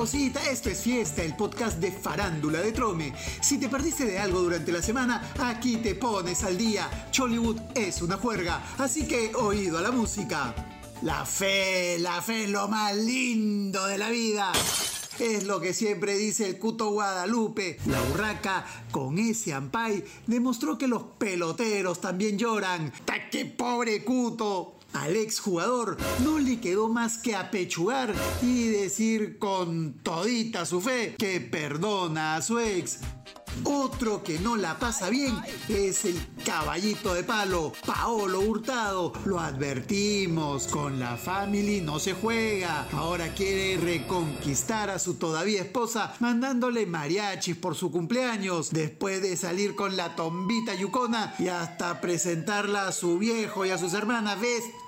causita, esto es Fiesta, el podcast de Farándula de Trome. Si te perdiste de algo durante la semana, aquí te pones al día. Chollywood es una juerga, así que oído a la música. La fe, la fe lo más lindo de la vida. Es lo que siempre dice el Cuto Guadalupe. La urraca, con ese ampay, demostró que los peloteros también lloran. ¡Ta qué pobre Cuto! Al exjugador no le quedó más que apechugar y decir con todita su fe que perdona a su ex. Otro que no la pasa bien es el caballito de palo, Paolo Hurtado. Lo advertimos, con la family no se juega. Ahora quiere reconquistar a su todavía esposa mandándole mariachis por su cumpleaños, después de salir con la tombita yucona y hasta presentarla a su viejo y a sus hermanas.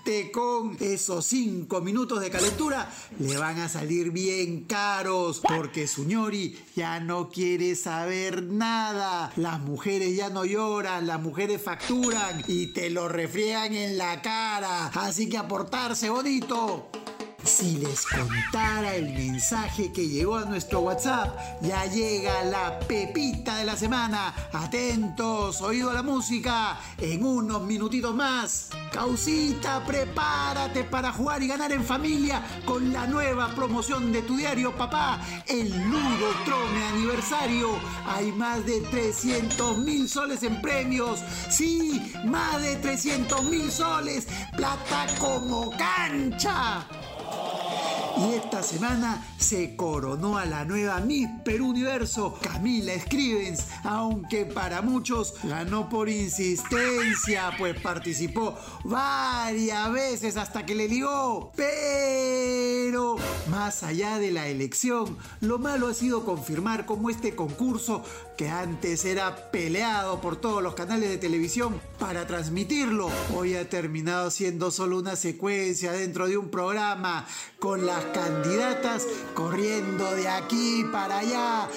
Veste con esos cinco minutos de calentura, le van a salir bien caros porque su ñori ya no quiere saber nada. Las mujeres ya no lloran, las mujeres facturan y te lo refriegan en la cara. Así que aportarse bonito. Si les contara el mensaje que llegó a nuestro WhatsApp, ya llega la pepita de la semana. Atentos, oído la música. En unos minutitos más. Causita, prepárate para jugar y ganar en familia con la nueva promoción de tu diario, papá. El Ludo Trome Aniversario. Hay más de 300 mil soles en premios. Sí, más de 300 mil soles. Plata como cancha. Y esta semana se coronó a la nueva Miss Perú Universo, Camila Scrivens, aunque para muchos ganó por insistencia, pues participó varias veces hasta que le ligó. Pero más allá de la elección, lo malo ha sido confirmar cómo este concurso, que antes era peleado por todos los canales de televisión para transmitirlo, hoy ha terminado siendo solo una secuencia dentro de un programa con candidatas corriendo de aquí para allá.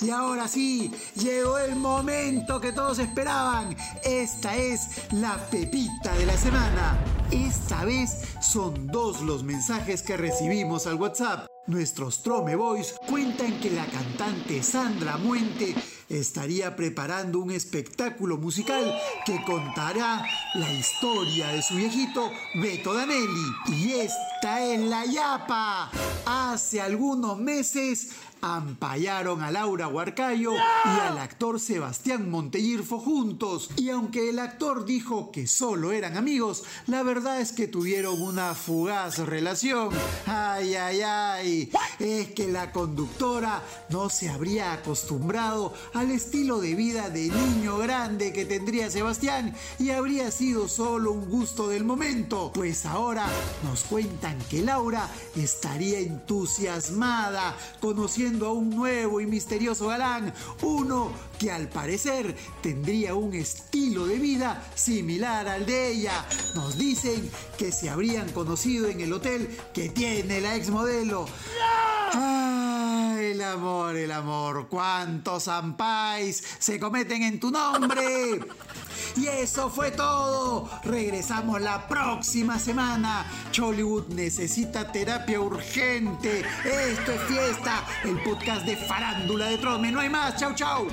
Y ahora sí, llegó el momento que todos esperaban. Esta es la pepita de la semana. Esta vez son dos los mensajes que recibimos al WhatsApp. Nuestros Trome Boys cuentan que la cantante Sandra Muente estaría preparando un espectáculo musical que contará la historia de su viejito Beto Danelli. Y esta es la Yapa. Hace algunos meses ampallaron a Laura Huarcayo y al actor Sebastián Montellirfo juntos. Y aunque el actor dijo que solo eran amigos, la verdad es que tuvieron una fugaz relación. Ay, ay, ay. Es que la conductora no se habría acostumbrado al estilo de vida de niño grande que tendría Sebastián y habría sido solo un gusto del momento. Pues ahora nos cuentan que Laura estaría entusiasmada conociendo a un nuevo y misterioso galán, uno que al parecer tendría un estilo de vida similar al de ella. Nos dicen que se habrían conocido en el hotel que tiene la exmodelo. ¡Ah! El amor, el amor, cuántos ampais se cometen en tu nombre. Y eso fue todo. Regresamos la próxima semana. Chollywood necesita terapia urgente. Esto es fiesta, el podcast de farándula de Trome. No hay más. Chau, chau.